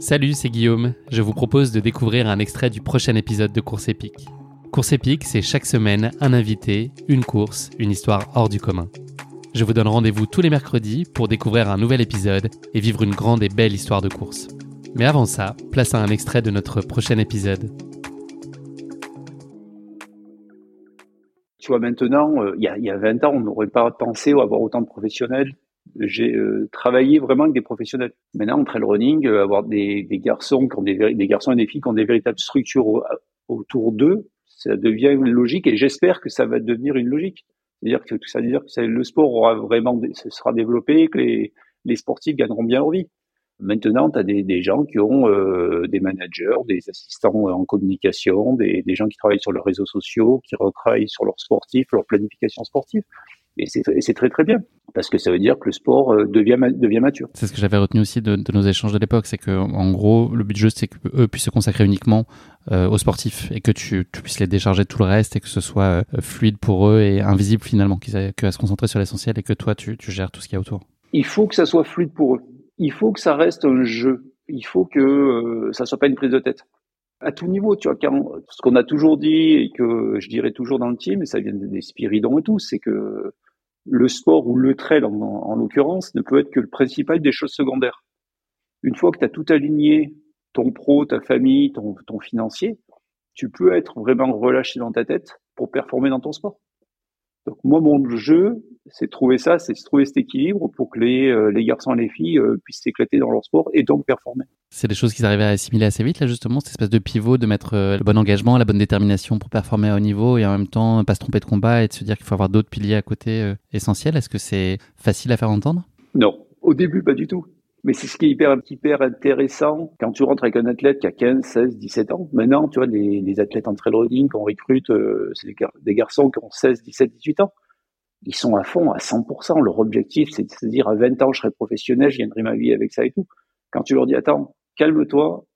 Salut, c'est Guillaume. Je vous propose de découvrir un extrait du prochain épisode de Course épique. Course épique, c'est chaque semaine un invité, une course, une histoire hors du commun. Je vous donne rendez-vous tous les mercredis pour découvrir un nouvel épisode et vivre une grande et belle histoire de course. Mais avant ça, place à un extrait de notre prochain épisode. Tu vois, maintenant, euh, il y, y, a, 20 ans, on n'aurait pas pensé avoir autant de professionnels j'ai euh, travaillé vraiment avec des professionnels. Maintenant, en trail running, euh, avoir des, des, garçons qui ont des, des, garçons et des filles qui ont des véritables structures autour d'eux, ça devient une logique et j'espère que ça va devenir une logique. C'est-à-dire que ça veut dire que le sport aura vraiment, se sera développé, que les, les sportifs gagneront bien leur vie. Maintenant, tu as des, des, gens qui ont euh, des managers, des assistants en communication, des, des, gens qui travaillent sur leurs réseaux sociaux, qui retravaillent sur leurs sportifs, leur planification sportive. Et c'est très très bien parce que ça veut dire que le sport euh, devient devient mature. C'est ce que j'avais retenu aussi de, de, nos échanges de l'époque, c'est que en gros le but du jeu c'est qu'eux puissent se consacrer uniquement euh, aux sportifs et que tu, tu, puisses les décharger de tout le reste et que ce soit euh, fluide pour eux et invisible finalement, qu'ils aient que à se concentrer sur l'essentiel et que toi tu, tu gères tout ce qu'il y a autour. Il faut que ça soit fluide pour eux. Il faut que ça reste un jeu. Il faut que euh, ça soit pas une prise de tête à tout niveau, tu vois, quand, ce qu'on a toujours dit et que je dirais toujours dans le team, et ça vient des Spiridons et tout, c'est que le sport ou le trail en, en l'occurrence ne peut être que le principal des choses secondaires. Une fois que tu as tout aligné, ton pro, ta famille, ton financier, tu peux être vraiment relâché dans ta tête pour performer dans ton sport. Donc moi, mon jeu, c'est trouver ça, c'est trouver cet équilibre pour que les, euh, les garçons et les filles euh, puissent s'éclater dans leur sport et donc performer. C'est des choses qu'ils arrivaient à assimiler assez vite, là justement, cette espèce de pivot, de mettre euh, le bon engagement, la bonne détermination pour performer à haut niveau et en même temps pas se tromper de combat et de se dire qu'il faut avoir d'autres piliers à côté essentiels. Est-ce que c'est facile à faire entendre? Non, au début pas du tout. Mais c'est ce qui est hyper, intéressant quand tu rentres avec un athlète qui a 15, 16, 17 ans. Maintenant, tu vois, les, athlètes en trail running qu'on recrute, euh, c'est des, garçons qui ont 16, 17, 18 ans. Ils sont à fond, à 100%. Leur objectif, c'est de se dire à 20 ans, je serai professionnel, je gagnerai ma vie avec ça et tout. Quand tu leur dis, attends, calme-toi,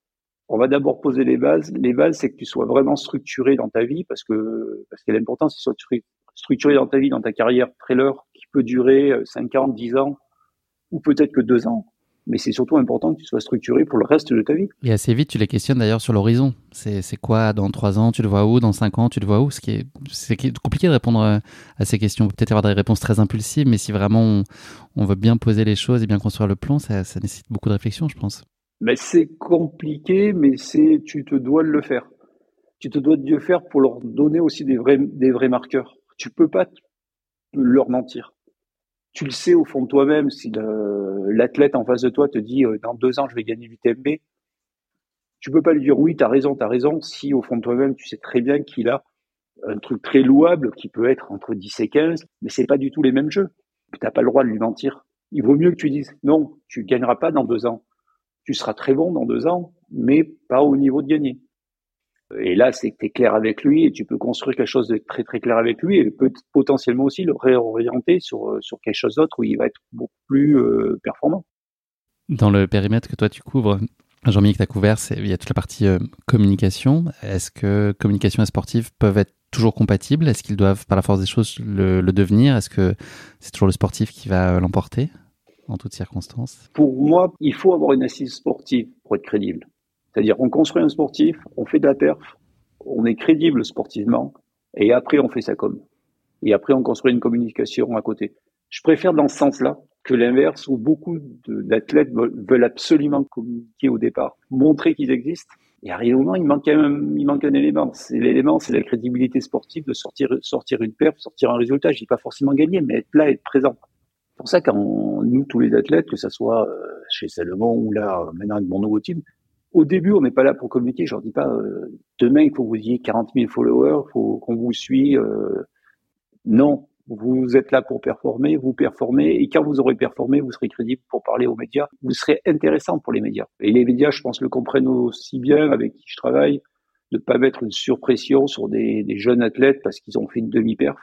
on va d'abord poser les bases. Les bases, c'est que tu sois vraiment structuré dans ta vie parce que, parce qu'elle est importante, c'est que tu sois structuré dans ta vie, dans ta carrière trailer qui peut durer 5 ans, 10 ans ou peut-être que 2 ans mais c'est surtout important que tu sois structuré pour le reste de ta vie. Et assez vite, tu les questionnes d'ailleurs sur l'horizon. C'est quoi dans trois ans, tu le vois où? Dans cinq ans, tu le vois où? Ce qui est, c'est compliqué de répondre euh, à ces questions. Peut-être avoir des réponses très impulsives, mais si vraiment on, on, veut bien poser les choses et bien construire le plan, ça, ça nécessite beaucoup de réflexion, je pense. Mais c'est compliqué, mais c'est tu te dois de le faire. Tu te dois de le faire pour leur donner aussi des vrais, des vrais marqueurs. Tu peux pas leur mentir tu le sais au fond de toi-même, si l'athlète en face de toi te dit euh, dans deux ans je vais gagner l'UTMB, tu peux pas lui dire oui, tu as raison, tu raison, si au fond de toi-même tu sais très bien qu'il a un truc très louable qui peut être entre 10 et 15, mais c'est pas du tout les mêmes jeux. Tu n'as pas le droit de lui mentir. Il vaut mieux que tu dises non, tu gagneras pas dans deux ans. Tu seras très bon dans deux ans, mais pas au niveau de gagner. Et là, c'est que tu es clair avec lui et tu peux construire quelque chose de très très clair avec lui et peut potentiellement aussi le réorienter sur, euh, sur quelque chose d'autre où il va être beaucoup plus euh, performant. Dans le périmètre que toi tu couvres, Jean-Michel, tu as couvert, il y a toute la partie euh, communication. Est-ce que communication et sportive peuvent être toujours compatibles? Est-ce qu'ils doivent, par la force des choses, le, le devenir? Est-ce que c'est toujours le sportif qui va l'emporter en toutes circonstances? Pour moi, il faut avoir une assise sportive pour être crédible. C'est-à-dire, on construit un sportif, on fait de la perf, on est crédible sportivement, et après, on fait sa com. Et après, on construit une communication à côté. Je préfère dans ce sens-là, que l'inverse où beaucoup d'athlètes veulent absolument communiquer au départ, montrer qu'ils existent. Et arrive au moment, il manque un, il manque un élément. C'est l'élément, c'est la crédibilité sportive de sortir, sortir une perf, sortir un résultat. Je dis pas forcément gagner, mais être là, être présent. C'est pour ça quand nous, tous les athlètes, que ce soit euh, chez Salomon ou là, maintenant avec mon nouveau team, au début, on n'est pas là pour communiquer. Je leur dis pas, euh, demain, il faut que vous ayez 40 000 followers, faut qu'on vous suit. Euh, non, vous êtes là pour performer, vous performez, et quand vous aurez performé, vous serez crédible pour parler aux médias. Vous serez intéressant pour les médias. Et les médias, je pense, le comprennent aussi bien avec qui je travaille, de ne pas mettre une surpression sur des, jeunes athlètes parce qu'ils ont fait une demi-perf.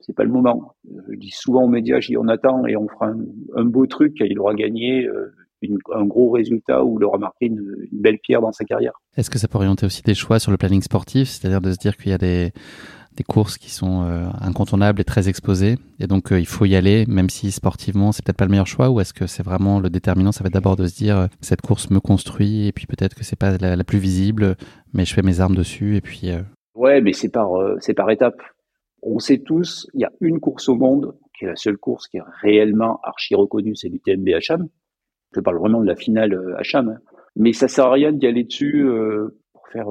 C'est pas le moment. Je dis souvent aux médias, je dis on attend et on fera un, beau truc quand il aura gagné un gros résultat ou aura marqué une, une belle pierre dans sa carrière. Est-ce que ça peut orienter aussi des choix sur le planning sportif, c'est-à-dire de se dire qu'il y a des des courses qui sont euh, incontournables et très exposées. Et donc, euh, il faut y aller, même si sportivement, c'est peut-être pas le meilleur choix, ou est-ce que c'est vraiment le déterminant Ça va être d'abord de se dire, euh, cette course me construit, et puis peut-être que c'est pas la, plus visible, mais je fais mes armes dessus, et puis. Ouais, mais c'est par, c'est par étapes. On sait tous, il y a une course au monde, qui est la seule course qui est réellement archi reconnue, c'est l'UTMB Hacham. Je parle vraiment de la finale Hacham. Hein. Mais ça sert à rien d'y aller dessus pour faire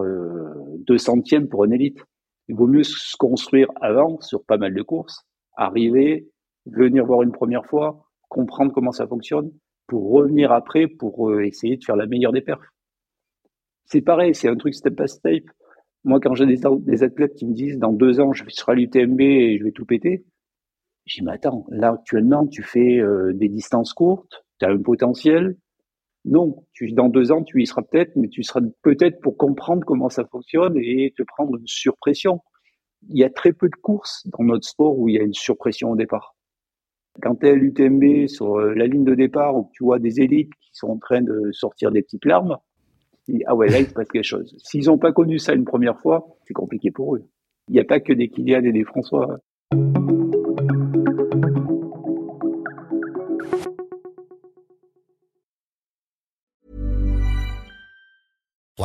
deux centièmes pour une élite. Il vaut mieux se construire avant sur pas mal de courses, arriver, venir voir une première fois, comprendre comment ça fonctionne, pour revenir après pour euh, essayer de faire la meilleure des perfs. C'est pareil, c'est un truc step by step. Moi, quand j'ai des, athlètes qui me disent dans deux ans, je serai à l'UTMB et je vais tout péter, je dis, mais attends, là, actuellement, tu fais euh, des distances courtes, tu as un potentiel, non, tu, dans deux ans, tu y seras peut-être, mais tu seras peut-être pour comprendre comment ça fonctionne et te prendre une surpression. Il y a très peu de courses dans notre sport où il y a une surpression au départ. Quand tu es à l'UTMB sur euh, la ligne de départ où tu vois des élites qui sont en train de sortir des petites larmes, ah ouais, là, il se passe quelque chose. S'ils n'ont pas connu ça une première fois, c'est compliqué pour eux. Il n'y a pas que des Kylian et des François.